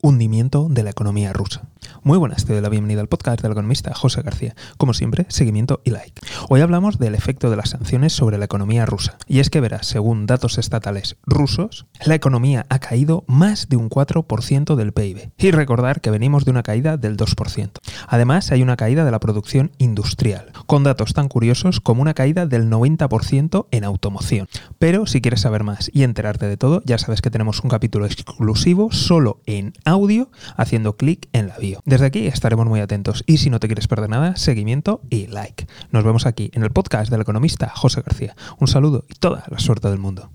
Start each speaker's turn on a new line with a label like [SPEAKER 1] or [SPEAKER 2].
[SPEAKER 1] hundimiento de la economía rusa. Muy buenas, te doy la bienvenida al podcast del economista José García. Como siempre, seguimiento y like. Hoy hablamos del efecto de las sanciones sobre la economía rusa. Y es que verás, según datos estatales rusos, la economía ha caído más de un 4% del PIB. Y recordar que venimos de una caída del 2%. Además, hay una caída de la producción industrial, con datos tan curiosos como una caída del 90% en automoción. Pero si quieres saber más y enterarte de todo, ya sabes que tenemos un capítulo exclusivo solo en audio haciendo clic en la bio. Desde aquí estaremos muy atentos y si no te quieres perder nada, seguimiento y like. Nos vemos aquí en el podcast del economista José García. Un saludo y toda la suerte del mundo.